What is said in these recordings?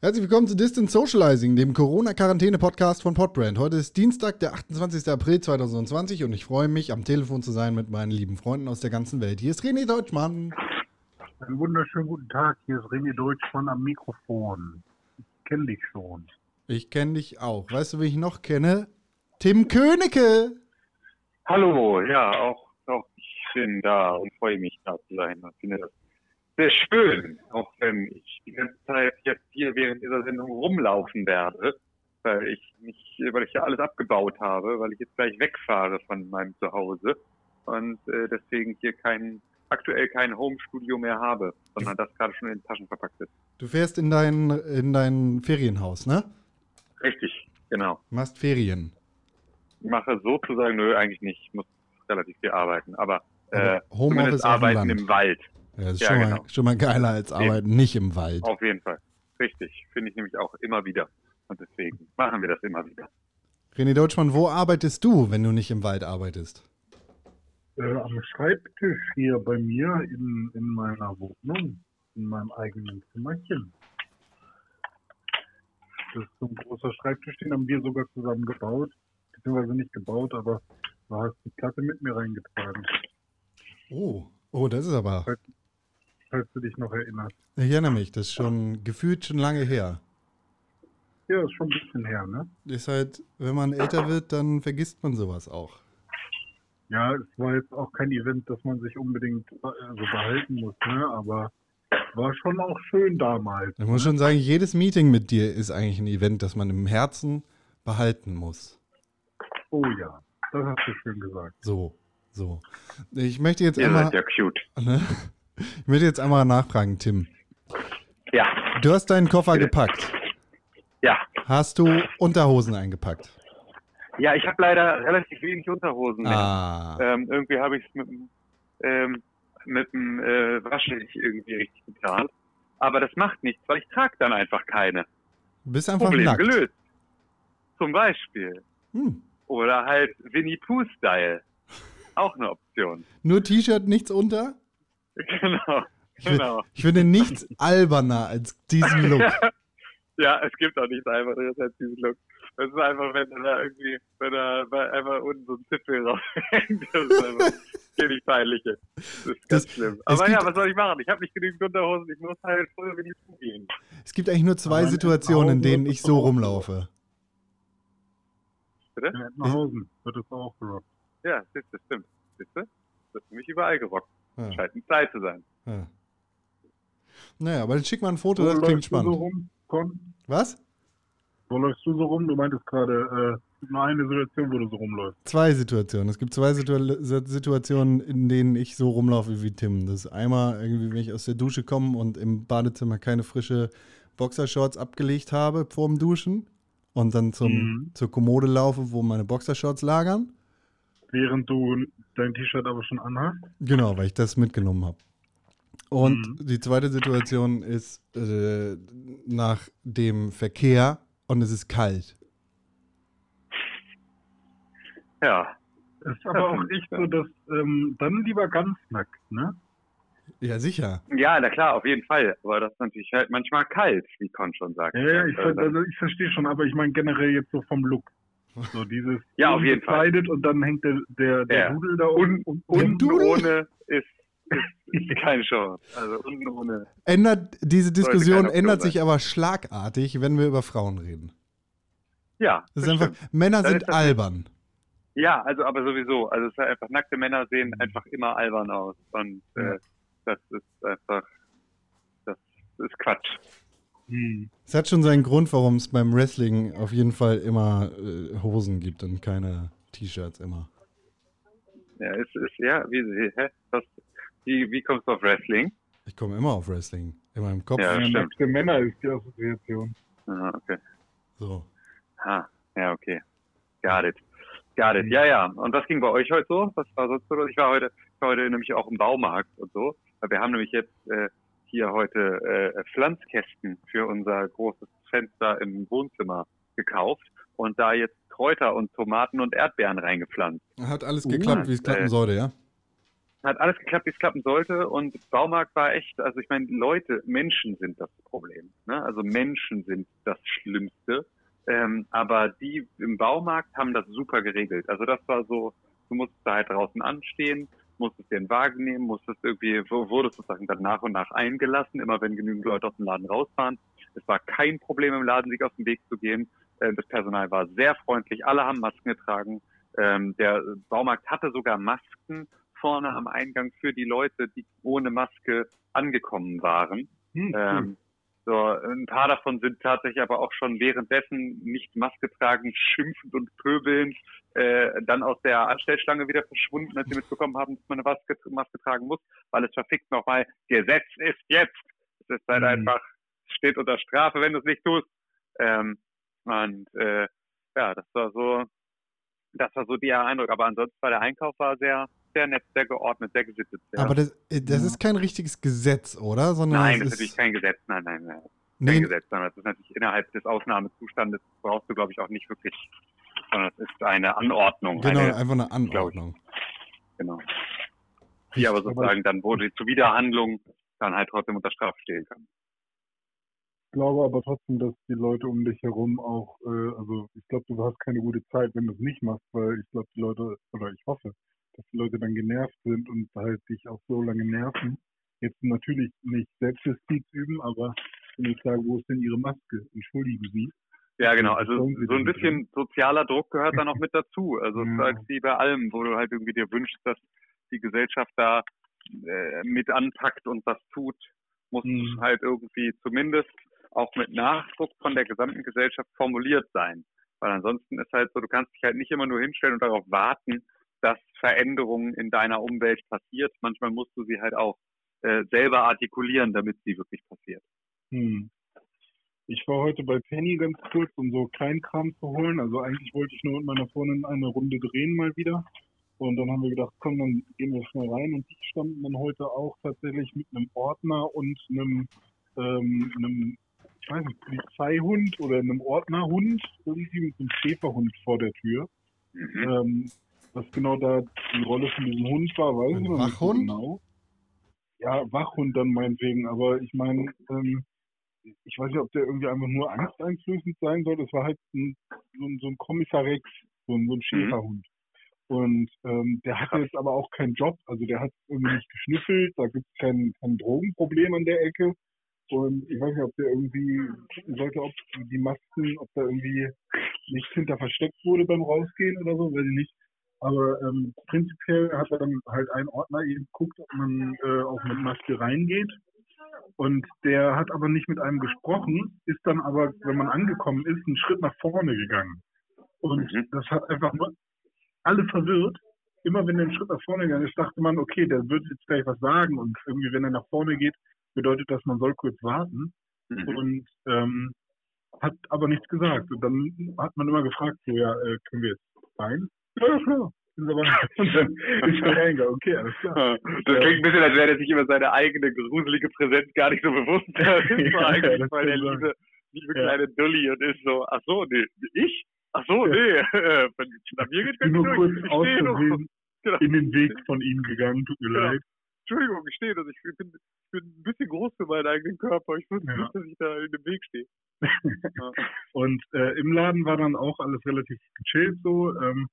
Herzlich willkommen zu Distance Socializing, dem Corona-Quarantäne-Podcast von Podbrand. Heute ist Dienstag, der 28. April 2020 und ich freue mich, am Telefon zu sein mit meinen lieben Freunden aus der ganzen Welt. Hier ist René Deutschmann. Einen wunderschönen guten Tag, hier ist René Deutschmann am Mikrofon. Ich kenne dich schon. Ich kenne dich auch. Weißt du, wie ich noch kenne? Tim Königke. Hallo, ja, auch, auch ich bin da und freue mich da zu sein. Ich finde das sehr schön, auch wenn ich die ganze Zeit jetzt hier während dieser Sendung rumlaufen werde, weil ich mich, weil ich ja alles abgebaut habe, weil ich jetzt gleich wegfahre von meinem Zuhause und äh, deswegen hier kein aktuell kein Homestudio mehr habe, sondern das gerade schon in Taschen verpackt ist. Du fährst in dein, in dein Ferienhaus, ne? Richtig, genau. Machst Ferien. Ich mache sozusagen, nö, eigentlich nicht. Ich muss relativ viel arbeiten, aber, Aber äh, zumindest arbeiten im Wald. Ja, das ist Ja, schon, genau. mal, schon mal geiler als arbeiten, nicht im Wald. Auf jeden Fall. Richtig. Finde ich nämlich auch immer wieder. Und deswegen machen wir das immer wieder. René Deutschmann, wo arbeitest du, wenn du nicht im Wald arbeitest? Äh, am Schreibtisch hier bei mir in, in meiner Wohnung, in meinem eigenen Zimmerchen. Das ist so ein großer Schreibtisch, den haben wir sogar zusammen gebaut. Beziehungsweise nicht gebaut, aber du hast die Platte mit mir reingetragen, Oh, oh, das ist aber. Falls du dich noch erinnerst. Ich erinnere mich, das ist schon gefühlt schon lange her. Ja, ist schon ein bisschen her, ne? Ist halt, wenn man älter wird, dann vergisst man sowas auch. Ja, es war jetzt auch kein Event, das man sich unbedingt äh, so behalten muss, ne? Aber war schon auch schön damals. Ich muss schon sagen, jedes Meeting mit dir ist eigentlich ein Event, das man im Herzen behalten muss. Oh ja, das hast du schön gesagt. So, so. Ich möchte jetzt Ihr einmal, seid ja cute. ne? Ich möchte jetzt einmal nachfragen, Tim. Ja, Du hast deinen Koffer gepackt. ja. Hast du Unterhosen eingepackt? Ja, ich habe leider relativ wenig Unterhosen mehr. Ah, Ähm, irgendwie habe ich es mit dem ähm, mit dem äh, Waschen nicht irgendwie richtig getan. Aber das macht nichts, weil ich trage dann einfach keine. du bist einfach Problem nackt. gelöst. Zum Beispiel. Hm. Oder halt Winnie Pooh-Style. Auch eine Option. Nur T-Shirt, nichts unter? Genau. Ich, will- Genau. ich finde nichts alberner als diesen Look. Ja, es gibt auch nichts einfacheres als diesen Look. Das ist einfach, wenn er da irgendwie, wenn er einfach unten so ein Zipfel raushängt. Das ist einfach ziemlich peinlich. jetzt. Das ist ganz Das- schlimm. es Aber ja, gibt- was soll ich machen? Ich habe nicht genügend Unterhosen. Ich muss halt voll Winnie Pooh gehen. Es gibt eigentlich nur zwei Situationen, in denen ich es so rumlaufe. Bitte? In Ettenhausen wird es auch gerockt. Ja, siehst du, stimmt. Siehst du? Das ist nämlich überall gerockt. Ja, Scheint ein Style zu sein. ja. Naja, aber dann schick mal ein Foto, Wo das klingt läufst du so spannend. rum? Was? Wo läufst du so rum? Du meintest gerade, äh, nur eine Situation, wo du so rumläufst. Zwei Situationen. Es gibt zwei Situ Situationen, in denen ich so rumlaufe wie Tim. Das ist einmal irgendwie, wenn ich aus der Dusche komme und im Badezimmer keine frische Boxershorts abgelegt habe vorm Duschen und dann zum, Mhm. zur Kommode laufe, wo meine Boxershorts lagern. Während du dein T-Shirt aber schon anhast. Genau, weil ich das mitgenommen habe. Und Mhm. die zweite Situation ist äh, nach dem Verkehr und es ist kalt. Ja. Ist aber auch echt so, dass ähm, dann lieber ganz nackt, ne? Ja, sicher. Ja, na klar, auf jeden Fall. Aber das ist natürlich halt manchmal kalt, wie Con schon sagt. Ja, ja, ich, ver- Also, also ich verstehe schon, aber ich meine generell jetzt so vom Look. So dieses Ja, auf jeden Fall. und dann hängt der, der, der Ja. Dudel da Un, unten. unten Dudel? ohne ist, ist keine Chance. Also unten ohne. Ändert, diese Diskussion ändert sein. sich aber schlagartig, wenn wir über Frauen reden. Ja, Das ist einfach. Männer Dann sind ist das- albern. Ja, also aber sowieso. Also es ist halt einfach nackte Männer sehen einfach immer albern aus. Und äh, das ist einfach das ist Quatsch. Hm. Es hat schon seinen Grund, warum es beim Wrestling auf jeden Fall immer äh, Hosen gibt und keine T-Shirts immer. Ja, es ist ja, wie, hä? Was, wie, wie kommst du auf Wrestling? Ich komme immer auf Wrestling. In meinem Kopf. Ja. Ja, stimmt. nackte Männer ist die Assoziation. Ah, okay. So. Ha, ja, okay. Got it. Got it. Ja, ja. Und was ging bei euch heute so? Was war sonst so? los? Ich war heute, ich war heute nämlich auch im Baumarkt und so. Weil Wir haben nämlich jetzt äh, hier heute äh, Pflanzkästen für unser großes Fenster im Wohnzimmer gekauft und da jetzt Kräuter und Tomaten und Erdbeeren reingepflanzt. Hat alles Uh, geklappt, wie es klappen äh, sollte, ja? hat alles geklappt, wie es klappen sollte. Und Baumarkt war echt, also ich meine, Leute, Menschen sind das Problem. Ne? Also Menschen sind das Schlimmste. Ähm, aber die im Baumarkt haben das super geregelt. Also das war so, du musstest da halt draußen anstehen, musstest dir einen Wagen nehmen, musstest irgendwie, wurdest sozusagen dann nach und nach eingelassen, immer wenn genügend Leute aus dem Laden rausfahren. Es war kein Problem im Laden, sich aus dem Weg zu gehen. Äh, das Personal war sehr freundlich, alle haben Masken getragen. Ähm, der Baumarkt hatte sogar Masken vorne am Eingang für die Leute, die ohne Maske angekommen waren. Hm, ähm, so, ein paar davon sind tatsächlich aber auch schon währenddessen nicht Maske tragen, schimpfend und pöbelnd, äh, dann aus der Anstellschlange wieder verschwunden, als sie mitbekommen haben, dass man eine Maske, Maske tragen muss, weil es verfickt nochmal, Gesetz ist jetzt. Es ist halt mhm. einfach, steht unter Strafe, wenn du es nicht tust. Ähm, und äh, ja, das war so, das war so der Eindruck. Aber ansonsten war der Einkauf war sehr, sehr nett, sehr geordnet, sehr gesittet. Sehr. Aber das, äh, das ist kein richtiges Gesetz, oder? Sondern nein, das ist natürlich kein Gesetz. Nein, nein, nein. Kein nee. Gesetz, sondern das ist natürlich innerhalb des Ausnahmezustandes brauchst du, glaube ich, auch nicht wirklich, sondern es ist eine Anordnung. Genau, eine, einfach eine Anordnung. Genau. Die aber sozusagen dann, wo die Zuwiderhandlung dann halt trotzdem unter Strafe stehen kann. Ich glaube aber trotzdem, dass die Leute um dich herum auch, äh, also ich glaube, du hast keine gute Zeit, wenn du es nicht machst, weil ich glaube, die Leute, oder ich hoffe, dass die Leute dann genervt sind und halt dich auch so lange nerven. Jetzt natürlich nicht Selbstjustiz üben, aber wenn ich sage, wo ist denn Ihre Maske? Entschuldigen Sie. Ja, genau. Also so ein bisschen sozialer Druck gehört da noch mit dazu. Also es ist halt wie bei allem, wo du halt irgendwie dir wünschst, dass die Gesellschaft da äh, mit anpackt und was tut, muss mhm. halt irgendwie zumindest auch mit Nachdruck von der gesamten Gesellschaft formuliert sein. Weil ansonsten ist halt so, du kannst dich halt nicht immer nur hinstellen und darauf warten, dass Veränderungen in deiner Umwelt passiert. Manchmal musst du sie halt auch äh, selber artikulieren, damit sie wirklich passiert. Hm. Ich war heute bei Penny ganz kurz, um so Kleinkram zu holen. Also eigentlich wollte ich nur mit meiner Freundin eine Runde drehen mal wieder. Und dann haben wir gedacht, komm, dann gehen wir schnell rein. Und die standen dann heute auch tatsächlich mit einem Ordner und einem, ähm, einem ich weiß nicht, Polizeihund oder einem Ordnerhund, irgendwie mit einem Schäferhund vor der Tür. Mhm. Ähm, was genau da die Rolle von diesem Hund war, weiß ich noch nicht so genau. Ja, Wachhund dann meinetwegen, aber ich meine, ähm, ich weiß nicht, ob der irgendwie einfach nur angsteinflößend sein soll. Das war halt ein, so, ein, so ein Kommissar Rex, so ein, so ein mhm. Schäferhund. Mhm. Und ähm, der hatte jetzt aber auch keinen Job, also der hat irgendwie nicht geschnüffelt, da gibt es kein, kein Drogenproblem an der Ecke. Und ich weiß nicht, ob der irgendwie gucken sollte, ob die Masken, ob da irgendwie nichts hinter versteckt wurde beim Rausgehen oder so, weiß ich nicht. Aber ähm, prinzipiell hat er dann halt einen Ordner eben geguckt, ob man äh, auch mit Maske reingeht. Und der hat aber nicht mit einem gesprochen, ist dann aber, wenn man angekommen ist, einen Schritt nach vorne gegangen. Und mhm. das hat einfach alle verwirrt. Immer wenn er einen Schritt nach vorne gegangen ist, dachte man, okay, der wird jetzt gleich was sagen. Und irgendwie, wenn er nach vorne geht, bedeutet das, man soll kurz warten. Mhm. Und ähm, hat aber nichts gesagt. Und dann hat man immer gefragt, so, ja, äh, können wir jetzt rein? Ja, klar. Und dann ist er reingegangen. Okay, alles klar. Das klingt ein bisschen, als wäre er sich über seine eigene gruselige Präsenz gar nicht so bewusst. Das war eigentlich ja, voll der liebe, liebe kleine Dulli und ist so, ach so, nee, ich? Ach so, nee, wenn nach mir geht, ich nur kurz aus genau. in den Weg von ihm gegangen, tut mir genau. leid. Entschuldigung, ich stehe, also ich bin, ich bin ein bisschen groß für meinen eigenen Körper. Ich wusste ja. nicht, dass ich da in dem Weg stehe. ja. Und äh, im Laden war dann auch alles relativ gechillt so. Ähm,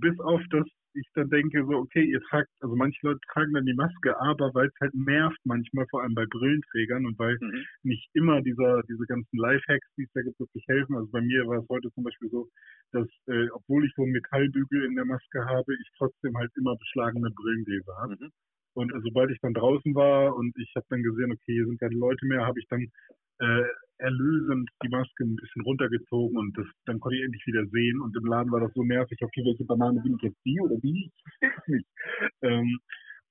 bis auf das ich dann denke, so, okay, ihr tragt, also manche Leute tragen dann die Maske, aber weil es halt nervt manchmal, vor allem bei Brillenträgern und weil mhm. nicht immer dieser, diese ganzen Lifehacks, die es da gibt, wirklich helfen. Also bei mir war es heute zum Beispiel so, dass, äh, obwohl ich so einen Metallbügel in der Maske habe, ich trotzdem halt immer beschlagene Brillengläser habe. Mhm. Und äh, sobald ich dann draußen war und ich habe dann gesehen, okay, hier sind keine Leute mehr, habe ich dann äh, erlösend die Maske ein bisschen runtergezogen und das, dann konnte ich endlich wieder sehen und im Laden war das so nervig, okay, welche Banane bin ich jetzt die oder die? Ich weiß nicht. Ähm,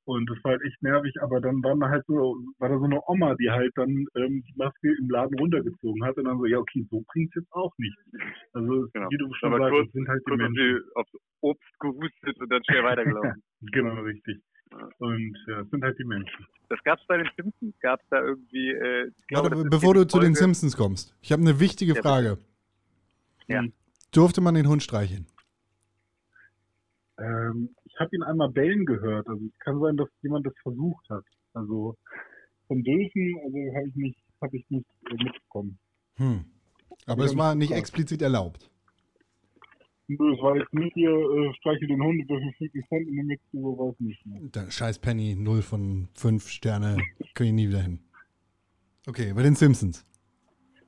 und das war halt echt nervig, aber dann war da halt so, war da so eine Oma, die halt dann ähm, die Maske im Laden runtergezogen hat und dann so, ja okay, so bringt es jetzt auch nicht. Also genau. wie du schon aber sagst, kurz, sind halt die Menschen. aufs Obst gehustet und dann schnell weitergelaufen. genau, richtig. Und ja, das sind halt die Menschen. Das gab es bei den Simpsons, gab es da irgendwie. Äh, glaube, Warte, bevor du zu den Simpsons kommst, ich habe eine wichtige Frage. Ja. Durfte man den Hund streicheln? Ähm, ich habe ihn einmal bellen gehört. Also es kann sein, dass jemand das versucht hat. Also von Dülfen, also habe ich nicht, habe ich nicht äh, mitbekommen. Hm. Aber es war nicht explizit erlaubt. Nö, Es war jetzt nicht hier, äh, streiche den Hund für 50 Cent in der Mitte, so war es nicht. Ne? Dann scheiß Penny, 0 von 5 Sterne, kriege ich nie wieder hin. Okay, bei den Simpsons.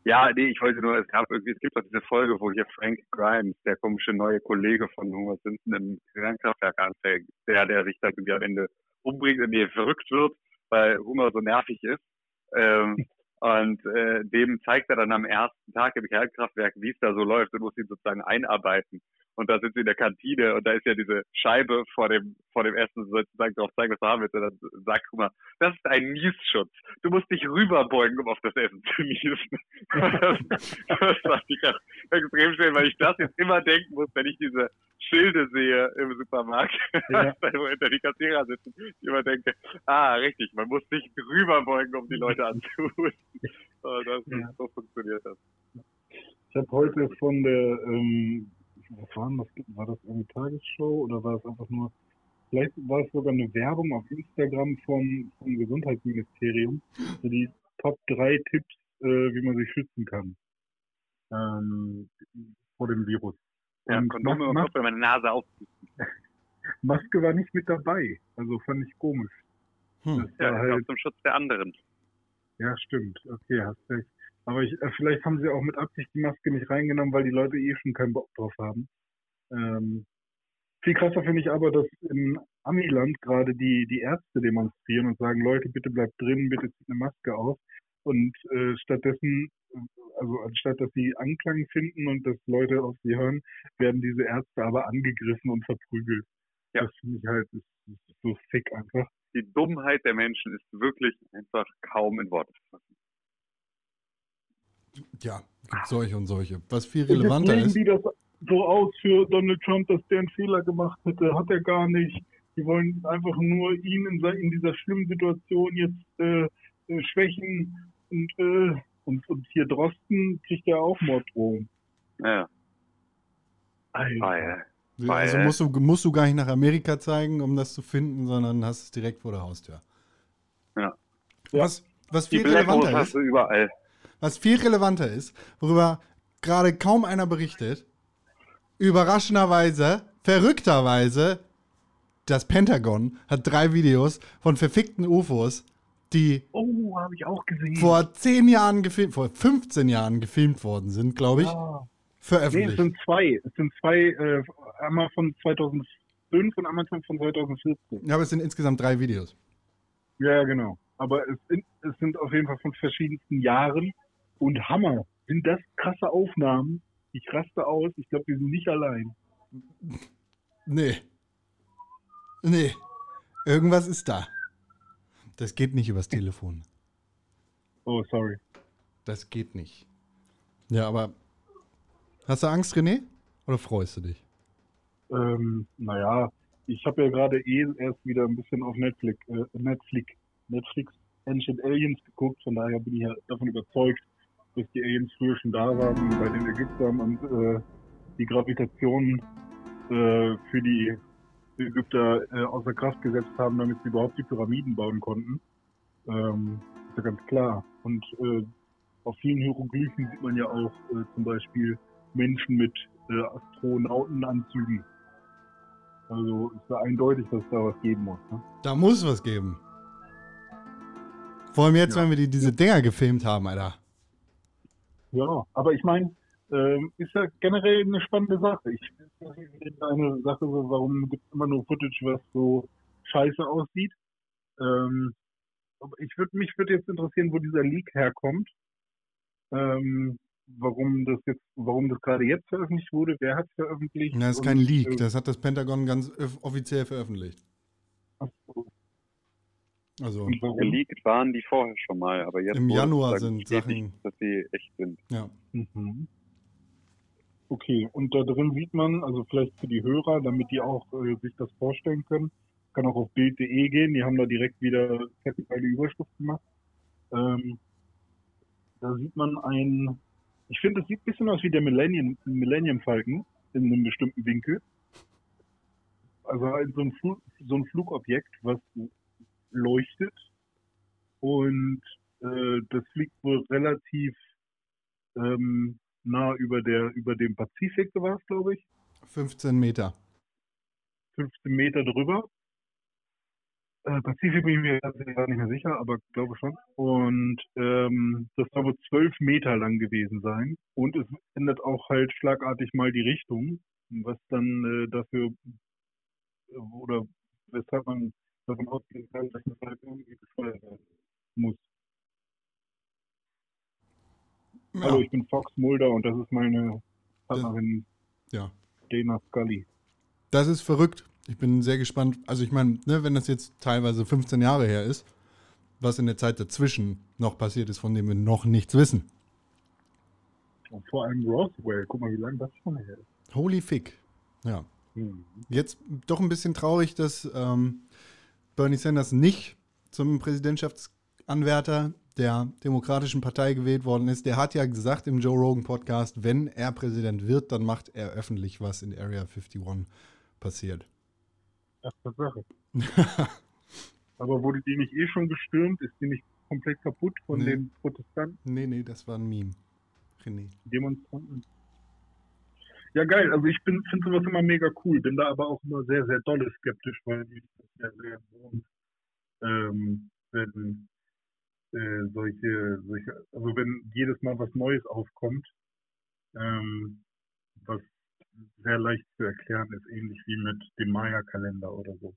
Ja, nee, ich wollte nur, es gab irgendwie, es gibt auch diese Folge, wo hier Frank Grimes, der komische neue Kollege von Homer Simpson im Kernkraftwerk anfängt, der, der sich dann irgendwie am Ende umbringt und nee, verrückt wird, weil Homer so nervig ist. Ähm, und äh, dem zeigt er dann am ersten Tag im Kernkraftwerk, wie es da so läuft und muss ihn sozusagen einarbeiten. Und da sind sie in der Kantine und da ist ja diese Scheibe vor dem, vor dem Essen sozusagen drauf zeigen, was du haben willst. Und dann sagt Homer, das ist ein Niesschutz. Du musst dich rüberbeugen, um auf das Essen zu niesen. das, das fand ich auch extrem schön, weil ich das jetzt immer denken muss, wenn ich diese Schilde sehe im Supermarkt, Ja. wo hinter die Kassierer sitzen, ich immer denke, ah, richtig, man muss sich rüberbeugen, um die Leute anzuhusten. Oh, das, Ja. So funktioniert das. Ich habe heute von der, ähm, was war das? War das eine Tagesschau oder war es einfach nur, vielleicht war es sogar eine Werbung auf Instagram vom, vom Gesundheitsministerium für die Top 3 Tipps, äh, wie man sich schützen kann ähm, vor dem Virus. Ja, Und Kondome und Kopf, meine Nase auf. Maske war nicht mit dabei, also fand ich komisch. Hm. Das Ja, das halt, zum Schutz der anderen. ja, stimmt, okay, hast recht. Aber ich, äh, vielleicht haben sie auch mit Absicht die Maske nicht reingenommen, weil die Leute eh schon keinen Bock drauf haben. Ähm, viel krasser finde ich aber, dass in Amiland gerade die, die Ärzte demonstrieren und sagen, Leute, bitte bleibt drin, bitte zieht eine Maske auf. Und äh, stattdessen, äh, also anstatt dass sie Anklang finden und dass Leute auf sie hören, werden diese Ärzte aber angegriffen und verprügelt. Ja. Das finde ich halt, ist, ist so sick einfach. Die Dummheit der Menschen ist wirklich einfach kaum in Worte zu fassen. Ja, gibt solche und solche. Was viel relevanter ist, die das so aus für Donald Trump, dass der einen Fehler gemacht hätte. Hat er gar nicht. Die wollen einfach nur ihn in, in dieser schlimmen Situation jetzt äh, äh, schwächen. Und, äh, und, und hier Drosten kriegt ja auch Morddrohungen. Ja, Alter. ja. also musst du, musst du gar nicht nach Amerika zeigen, um das zu finden, sondern hast es direkt vor der Haustür. Ja. Was, was viel relevanter hast ist, du überall. Was viel relevanter ist, worüber gerade kaum einer berichtet, überraschenderweise, verrückterweise, das Pentagon hat drei Videos von verfickten UFOs, die Oh, vor 10 Jahren gefilmt, vor 15 Jahren gefilmt worden sind, glaube ich, Ah. Nee, es veröffentlicht. sind zwei. Es sind zwei, äh, einmal von 2005 und einmal von 2014. ja, aber es sind insgesamt drei Videos. Ja, genau. Aber es es sind auf jeden Fall von verschiedensten Jahren. Und Hammer, sind das krasse Aufnahmen. Ich raste aus. Ich glaube, wir sind nicht allein. Nee. Nee. Irgendwas ist da. Das geht nicht übers Telefon. Oh, sorry. Das geht nicht. Ja, aber hast du Angst, René? Oder freust du dich? Ähm, naja, ich habe ja gerade eh erst wieder ein bisschen auf Netflix, äh, Netflix, Netflix Ancient Aliens geguckt. Von daher bin ich ja davon überzeugt, dass die Aliens früher schon da waren bei den Ägyptern und äh, die Gravitation äh, für die Ägypter äh, außer Kraft gesetzt haben, damit sie überhaupt die Pyramiden bauen konnten. Ähm, ist ja ganz klar. Und äh, auf vielen Hieroglyphen sieht man ja auch äh, zum Beispiel Menschen mit äh, Astronautenanzügen. Also ist ja eindeutig, dass da was geben muss. Ne? Da muss was geben. Vor allem jetzt, Ja. wenn wir die, diese Dinger gefilmt haben, Alter. Ja, aber ich meine, ähm, ist ja generell eine spannende Sache. Ich ist eine Sache, warum gibt es immer nur Footage, was so scheiße aussieht. Ähm, aber ich würde mich würde jetzt interessieren, wo dieser Leak herkommt. Ähm, warum das jetzt, warum das gerade jetzt veröffentlicht wurde, wer hat es veröffentlicht? Das ist kein Leak, äh, das hat das Pentagon ganz offiziell veröffentlicht. So, Also, und warum? Geleakt waren die vorher schon mal, aber jetzt Im Januar sind Sachen- dass sie echt sind. ja. Mhm. Okay, und da drin sieht man, also vielleicht für die Hörer, damit die auch äh, sich das vorstellen können, kann auch auf bild.de gehen, die haben da direkt wieder fette Überschrift gemacht. Ähm, da sieht man ein, ich finde, es sieht ein bisschen aus wie der Millennium, Millennium Falcon in einem bestimmten Winkel. also halt so ein, Flug, so ein Flugobjekt, was leuchtet und äh, das fliegt wohl relativ ähm, nah über der über dem Pazifik, war es glaube ich. 15 Meter. 15 Meter drüber. Äh, Pazifik bin ich mir gar nicht mehr sicher, aber glaube schon. Und ähm, das soll wohl 12 Meter lang gewesen sein. Und es ändert auch halt schlagartig mal die Richtung, was dann äh, dafür oder weshalb man davon ausgehen kann, dass es halt irgendwie gesteuert werden muss. Ja. Hallo, ich bin Fox Mulder und das ist meine Partnerin ja. Dana Scully. Das ist verrückt. Ich bin sehr gespannt. Also ich meine, ne, wenn das jetzt teilweise 15 Jahre her ist, was in der Zeit dazwischen noch passiert ist, von dem wir noch nichts wissen. Und vor allem Roswell, guck mal, wie lange das schon her ist. Holy fick. Ja. Hm. Jetzt doch ein bisschen traurig, dass ähm, Bernie Sanders nicht zum Präsidentschaftsanwärter der Demokratischen Partei gewählt worden ist. Der hat ja gesagt im Joe Rogan Podcast, wenn er Präsident wird, dann macht er öffentlich, was in Area 51 passiert. Ach, Tatsache. Aber wurde die nicht eh schon gestürmt? Ist die nicht komplett kaputt von Nee. den Protestanten, Nee, nee, das war ein Meme. René. Demonstranten? Ja, geil. Also ich finde sowas immer mega cool. Bin da aber auch immer sehr, sehr dolle skeptisch, weil ich das ja sehr wohnt, ähm, wenn äh, solche, solche, also wenn jedes Mal was Neues aufkommt, ähm, was sehr leicht zu erklären ist, ähnlich wie mit dem Maya-Kalender oder so.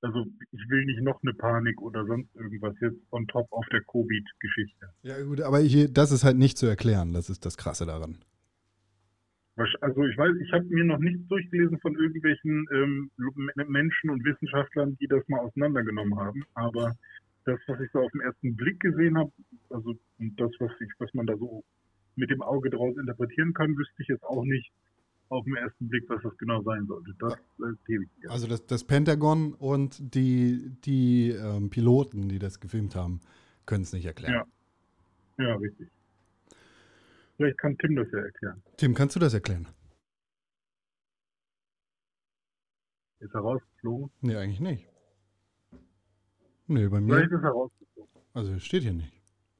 Also ich will nicht noch eine Panik oder sonst irgendwas jetzt on top auf der Covid-Geschichte. Ja, gut, aber hier, das ist halt nicht zu erklären. Das ist das Krasse daran. Also ich weiß, ich habe mir noch nichts durchgelesen von irgendwelchen ähm, Menschen und Wissenschaftlern, die das mal auseinandergenommen haben. Aber das, was ich so auf den ersten Blick gesehen habe, also und das, was ich, was man da so mit dem Auge draus interpretieren kann, wüsste ich jetzt auch nicht auf den ersten Blick, was das genau sein sollte. Das äh, ich dir. Also das, das Pentagon und die, die ähm, Piloten, die das gefilmt haben, können es nicht erklären. Ja. Ja, richtig. Vielleicht kann Tim das ja erklären. Tim, kannst du das erklären? Ist er rausgeflogen? Nee, eigentlich nicht. Nee, bei Vielleicht mir. ist er rausgeflogen. Also steht hier nicht.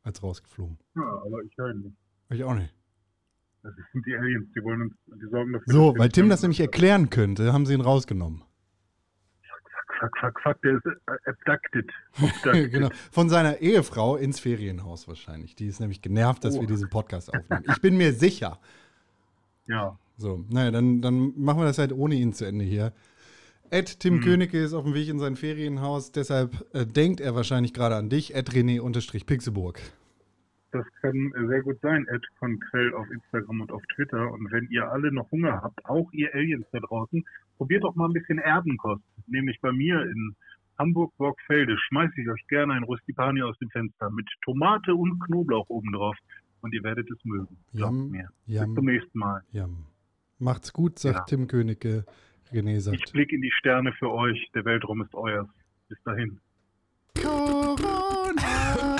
Als rausgeflogen. Ja, aber ich höre ihn nicht. Ich auch nicht. Das sind die Aliens, die wollen uns, die sorgen dafür. So, weil Tim das nämlich erklären könnte, haben sie ihn rausgenommen. Fuck, fuck, fuck, der ist äh, abducted. abducted. genau. Von seiner Ehefrau ins Ferienhaus wahrscheinlich. Die ist nämlich genervt, dass Oh. wir diesen Podcast aufnehmen. Ich bin mir sicher. Ja, So, naja, dann, dann machen wir das halt ohne ihn zu Ende hier. Ed Tim Mhm. Königke ist auf dem Weg in sein Ferienhaus, deshalb äh, denkt er wahrscheinlich gerade an dich, Ed René-Pixelburg. das kann äh, sehr gut sein. Ed von Quell auf Instagram und auf Twitter. Und wenn ihr alle noch Hunger habt, auch ihr Aliens da draußen, probiert doch mal ein bisschen Erdenkost. Nämlich bei mir in Hamburg-Borgfelde schmeiße ich euch gerne ein Rustipani aus dem Fenster mit Tomate und Knoblauch obendrauf. Und ihr werdet es mögen. Yum, mir. Bis zum nächsten Mal. yum. Macht's gut, sagt Ja. Tim Königke. René Ich sagt. blicke in die Sterne für euch. Der Weltraum ist euers. Bis dahin. Corona!